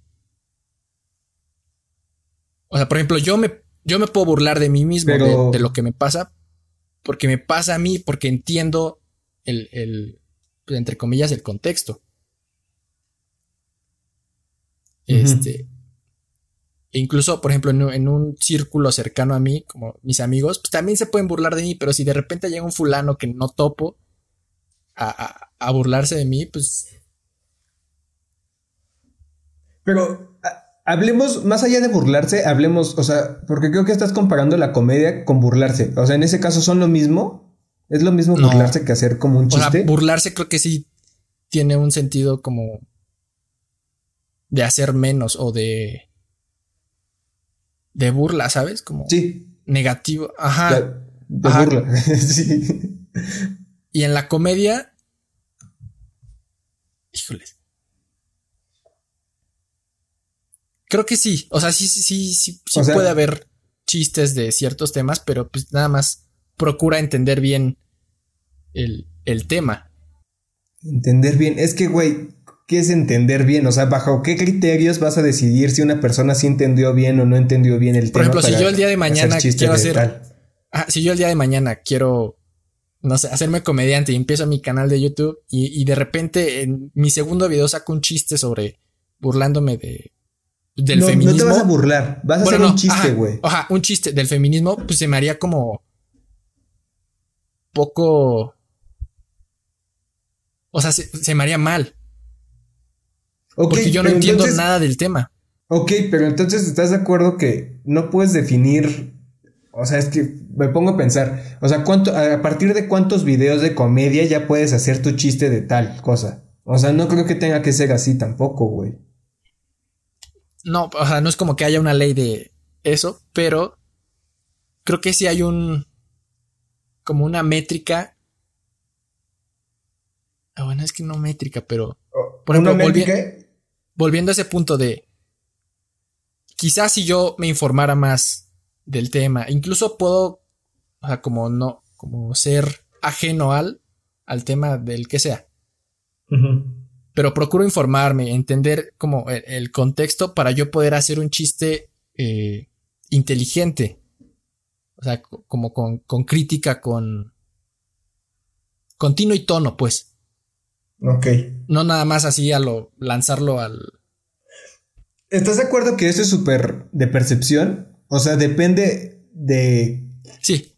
O sea, por ejemplo, yo me, yo me puedo burlar de mí mismo, de, lo que me pasa, porque me pasa a mí, porque entiendo el, el pues, entre comillas, el contexto. Este. E incluso, por ejemplo, en, un círculo cercano a mí, como mis amigos, pues también se pueden burlar de mí, pero si de repente llega un fulano que no topo a, a, burlarse de mí, pues. Pero hablemos, más allá de burlarse, hablemos, o sea, porque creo que estás comparando la comedia con burlarse. O sea, en ese caso son lo mismo. ¿Es lo mismo burlarse que hacer como un chiste? O sea, burlarse creo que sí tiene un sentido como de hacer menos o de de burla, ¿sabes? Como sí. negativo. Ajá. De, burla. sí. Y en la comedia híjoles. Creo que sí, o sea, sí sí sí sí, puede haber chistes de ciertos temas, pero pues nada más procura entender bien el, el tema. Entender bien, es que güey, ¿qué es entender bien? O sea, ¿bajo qué criterios vas a decidir si una persona sí entendió bien o no entendió bien el tema? Por ejemplo, si yo el día de mañana quiero hacer. si yo el día de mañana quiero, no sé, hacerme comediante y empiezo mi canal de YouTube y, de repente en mi segundo video saco un chiste sobre burlándome de. Del feminismo. No te vas a burlar, vas a hacer un chiste, güey. Ajá, un chiste del feminismo, pues se me haría como. poco. O sea, se me haría mal porque yo no entiendo nada del tema. Ok, pero entonces estás de acuerdo que no puedes definir O sea, es que me pongo a pensar, o sea, ¿cuánto, a partir de cuántos videos de comedia ya puedes hacer tu chiste de tal cosa? O sea, no creo que tenga que ser así tampoco, güey. No, o sea, no es como que haya una ley de eso, pero creo que sí hay un. como una métrica. Ah, bueno, es que no métrica, pero. Por ejemplo, volviendo a ese punto de. Quizás si yo me informara más del tema, incluso puedo. O sea, como no. como ser ajeno al. al tema del que sea. Pero procuro informarme, entender como el, contexto para yo poder hacer un chiste eh, inteligente. O sea, como con, con crítica, con. Continuo y tono, pues. Ok. No nada más así a lo. lanzarlo al. ¿Estás de acuerdo que eso es súper de percepción? O sea, depende de. Sí.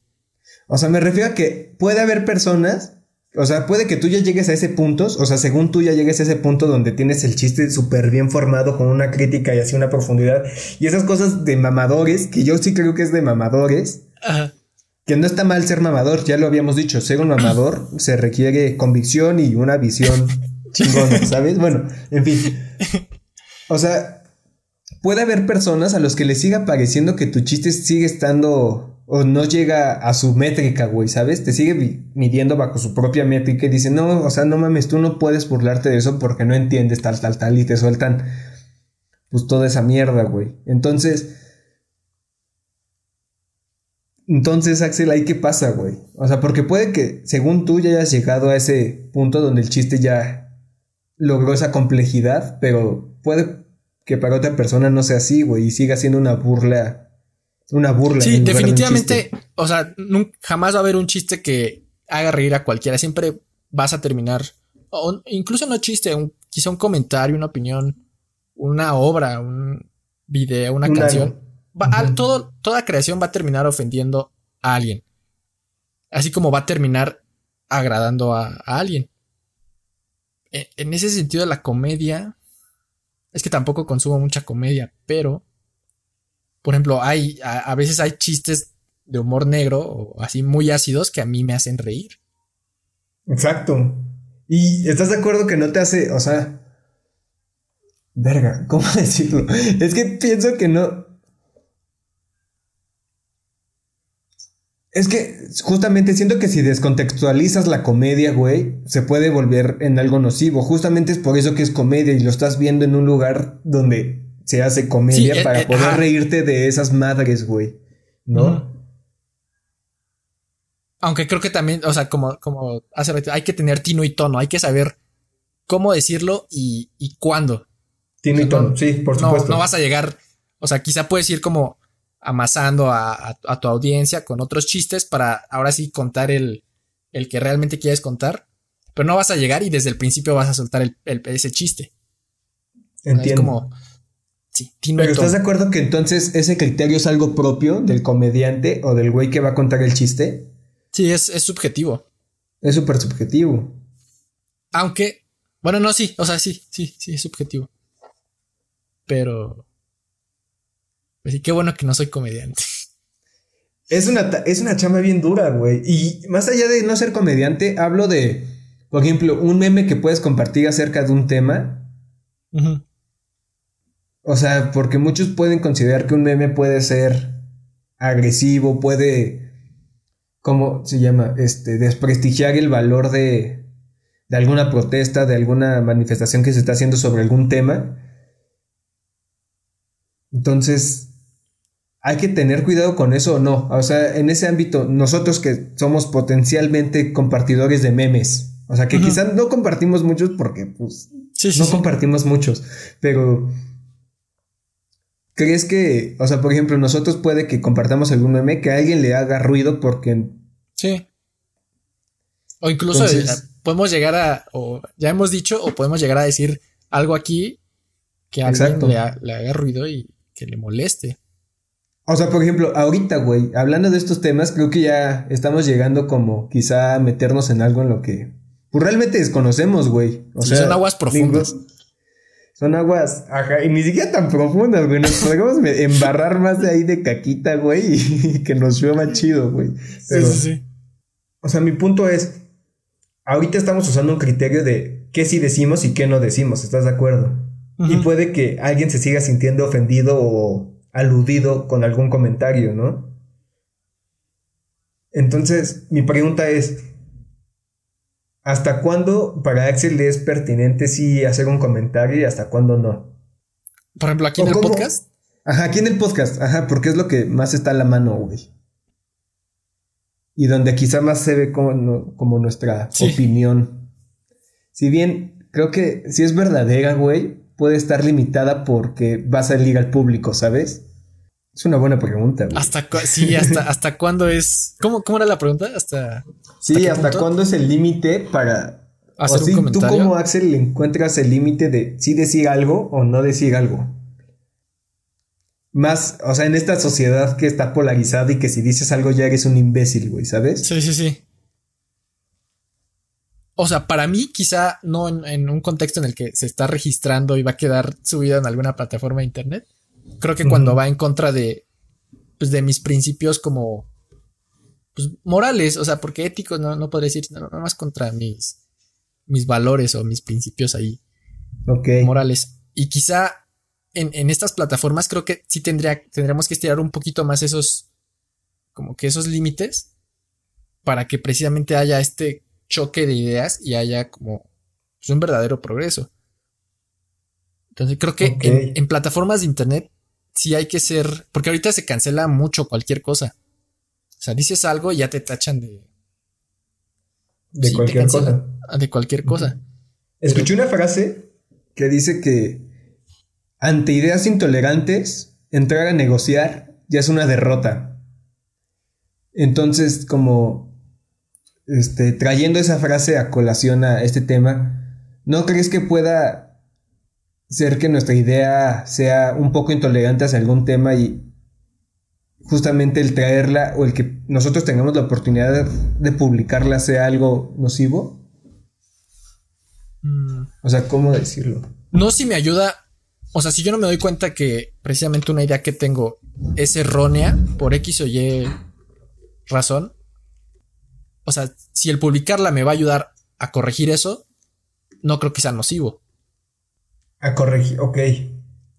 O sea, me refiero a que puede haber personas o sea, puede que tú ya llegues a ese punto, o sea, según tú ya llegues a ese punto donde tienes el chiste súper bien formado con una crítica y así una profundidad. Y esas cosas de mamadores, que yo sí creo que es de mamadores. Que no está mal ser mamador, ya lo habíamos dicho, ser un mamador se requiere convicción y una visión chingona, ¿sabes? Bueno, en fin. O sea, puede haber personas a los que les siga pareciendo que tu chiste sigue estando o no llega a su métrica, güey, ¿sabes? Te sigue midiendo bajo su propia métrica y dice, no, o sea, no mames, tú no puedes burlarte de eso porque no entiendes tal, tal, tal y te sueltan pues toda esa mierda, güey. Entonces, entonces, Axel, ¿ahí qué pasa, güey? O sea, porque puede que, según tú, ya hayas llegado a ese punto donde el chiste ya logró esa complejidad, pero puede que para otra persona no sea así, güey, y siga siendo una burla una burla. Sí, definitivamente, o sea, jamás va a haber un chiste que haga reír a cualquiera. Siempre vas a terminar, o incluso no chiste, un, quizá un comentario, una opinión, una obra, un video, una, canción. todo, toda creación va a terminar ofendiendo a alguien. Así como va a terminar agradando a, alguien. E, en ese sentido, la comedia. Es que tampoco consumo mucha comedia, pero por ejemplo, hay, a, veces hay chistes de humor negro o así muy ácidos que a mí me hacen reír. Exacto. Y estás de acuerdo que no te hace, o sea, verga, ¿cómo decirlo? Es que pienso que no. Es que justamente siento que si descontextualizas la comedia, güey, se puede volver en algo nocivo. Justamente es por eso que es comedia y lo estás viendo en un lugar donde se hace comedia eh, para eh, poder reírte de esas madres, güey. ¿No? Aunque creo que también, o sea, como, como hace hay que tener tino y tono, hay que saber cómo decirlo y, y cuándo. Tino y tono, sí, por supuesto. No, vas a llegar, o sea, quizá puedes ir como amasando a, tu audiencia con otros chistes para ahora sí contar el, el, que realmente quieres contar, pero no vas a llegar y desde el principio vas a soltar el, ese chiste. Entiendo. Es como, pero ¿estás de acuerdo que entonces ese criterio es algo propio del comediante o del güey que va a contar el chiste? Sí, es, subjetivo. Es súper subjetivo. Aunque, bueno, no, sí, o sea, sí, sí, sí, es subjetivo. Pero... Pues sí, qué bueno que no soy comediante. Es una, es una chamba bien dura, güey. Y más allá de no ser comediante, hablo de, por ejemplo, un meme que puedes compartir acerca de un tema. O sea, porque muchos pueden considerar que un meme puede ser agresivo, puede, ¿cómo se llama? Este, desprestigiar el valor de, de alguna protesta, de alguna manifestación que se está haciendo sobre algún tema. Entonces, hay que tener cuidado con eso o no. O sea, en ese ámbito, nosotros que somos potencialmente compartidores de memes, o sea, que quizás no compartimos muchos porque, pues, no compartimos muchos, pero ¿Crees que, o sea, por ejemplo, nosotros puede que compartamos algún meme que a alguien le haga ruido porque... Sí. O incluso eh, podemos llegar a, o ya hemos dicho, o podemos llegar a decir algo aquí que a alguien le, haga ruido y que le moleste. O sea, por ejemplo, ahorita, güey, hablando de estos temas, creo que ya estamos llegando como quizá a meternos en algo en lo que pues, realmente desconocemos, güey. O sea, son aguas profundas. Son aguas, ajá, y ni siquiera tan profundas, güey. Nos podemos embarrar más de ahí de caquita, güey, y que nos llueva chido, güey. sí, sí, sí. O sea, mi punto es, ahorita estamos usando un criterio de qué sí decimos y qué no decimos, ¿estás de acuerdo? Y puede que alguien se siga sintiendo ofendido o aludido con algún comentario, ¿no? Entonces, mi pregunta es, ¿hasta cuándo para Axel es pertinente sí hacer un comentario y hasta cuándo no? Por ejemplo, aquí en el podcast. Ajá, aquí en el podcast, ajá, porque es lo que más está a la mano, güey. Y donde quizá más se ve como, como nuestra opinión. Si bien creo que si es verdadera, güey, puede estar limitada porque va a salir al público, ¿sabes? Es una buena pregunta. Güey. ¿Hasta sí, hasta, hasta cuándo es? ¿Cómo, ¿Cómo era la pregunta? Hasta. Sí, hasta, cuándo es el límite para. Hacer un comentario? ¿Tú como Axel encuentras el límite de si decir algo o no decir algo? Más, o sea, en esta sociedad que está polarizada y que si dices algo ya eres un imbécil, güey, ¿sabes? Sí, sí, sí. O sea, para mí, quizá no en, un contexto en el que se está registrando y va a quedar subido en alguna plataforma de internet. Creo que cuando va en contra de, pues, de mis principios como pues, morales, o sea, porque éticos no, no podría decir, no, más contra mis, mis valores o mis principios ahí morales. Y quizá en, en, estas plataformas creo que sí tendría, tendríamos que estirar un poquito más esos, como que esos límites para que precisamente haya este choque de ideas y haya como pues, un verdadero progreso. Entonces creo que en, plataformas de internet sí hay que ser, porque ahorita se cancela mucho cualquier cosa. O sea, dices algo y ya te tachan de... De cualquier cosa. De cualquier cosa. Escuché una frase que dice que ante ideas intolerantes, entrar a negociar ya es una derrota. Entonces, como este, trayendo esa frase a colación a este tema, ¿no crees que pueda ser que nuestra idea sea un poco intolerante hacia algún tema y justamente el traerla o el que nosotros tengamos la oportunidad de, publicarla sea algo nocivo? Mm. O sea, ¿cómo decirlo? No, si me ayuda. O sea, si yo no me doy cuenta que precisamente una idea que tengo es errónea por X o Y razón, o sea, si el publicarla me va a ayudar a corregir eso, no creo que sea nocivo. A corregir, ok.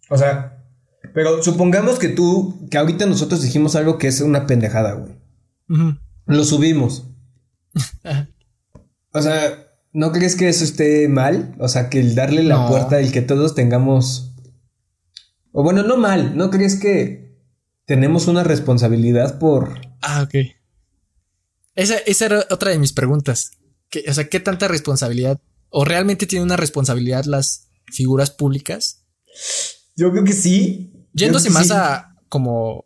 O sea, pero supongamos que tú, que ahorita nosotros dijimos algo que es una pendejada, güey. Lo subimos. o sea, ¿no crees que eso esté mal? O sea, que el darle la puerta y que todos tengamos... O bueno, no mal, ¿no crees que tenemos una responsabilidad por... Ah, ok. Esa, era otra de mis preguntas. o sea, ¿qué tanta responsabilidad o realmente tienen una responsabilidad las figuras públicas? Yo creo que sí. Yéndose más a como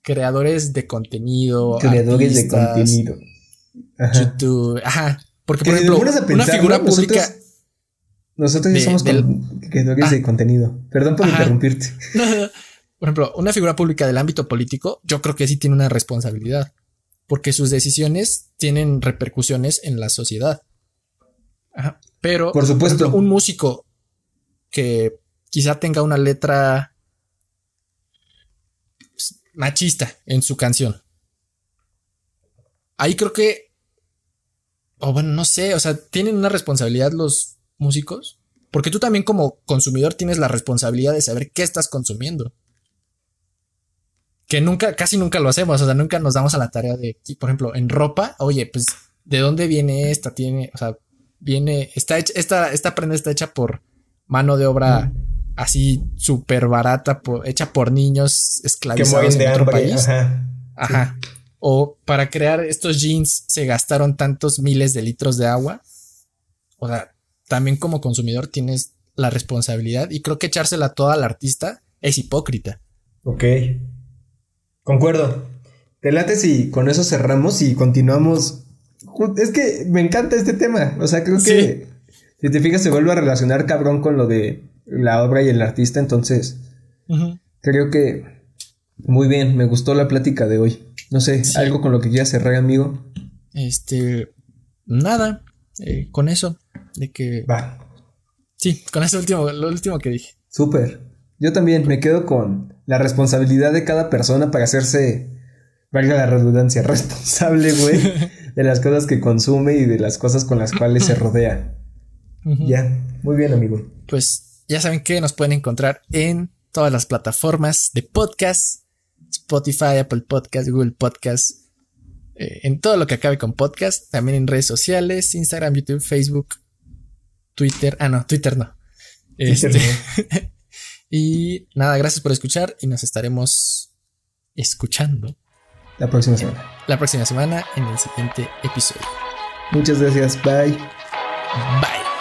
creadores de contenido. Creadores de contenido. Ajá. YouTube. Ajá. Porque, por ejemplo, una figura pública. Nosotros, ya somos creadores de ah. contenido. Perdón por interrumpirte. por ejemplo, una figura pública del ámbito político, yo creo que sí tiene una responsabilidad porque sus decisiones tienen repercusiones en la sociedad. Pero, por supuesto, un músico que quizá tenga una letra machista en su canción. Ahí creo que, o bueno, no sé, o sea, tienen una responsabilidad los músicos, porque tú también como consumidor tienes la responsabilidad de saber qué estás consumiendo que nunca, casi nunca lo hacemos, o sea, nunca nos damos a la tarea de, por ejemplo, en ropa, oye, pues, ¿de dónde viene esta? Tiene, o sea, viene, está hecha, esta, esta prenda está hecha por mano de obra así súper barata, hecha por niños esclavizados en otro país. Ajá. Ajá. O para crear estos jeans se gastaron tantos miles de litros de agua. O sea, también como consumidor tienes la responsabilidad y creo que echársela toda al artista es hipócrita. Ok. Concuerdo. Te late si con eso cerramos y continuamos. Es que me encanta este tema. O sea, creo que si te fijas se vuelve a relacionar cabrón con lo de la obra y el artista. Entonces, creo que muy bien. Me gustó la plática de hoy. No sé, algo con lo que quieras cerrar, amigo. Este, nada. Eh, con eso. De que. Va. Sí, con eso último, lo último que dije. Súper. Yo también me quedo con la responsabilidad de cada persona para hacerse, valga la redundancia, responsable, güey, de las cosas que consume y de las cosas con las cuales se rodea. Ya, muy bien, amigo. Pues ya saben que nos pueden encontrar en todas las plataformas de podcast, Spotify, Apple Podcast, Google Podcast, eh, en todo lo que acabe con podcast, también en redes sociales, Instagram, YouTube, Facebook, Twitter. Ah, no, Twitter no. Este, y nada, gracias por escuchar y nos estaremos escuchando. La próxima semana. La próxima semana en el siguiente episodio. Muchas gracias. Bye. Bye.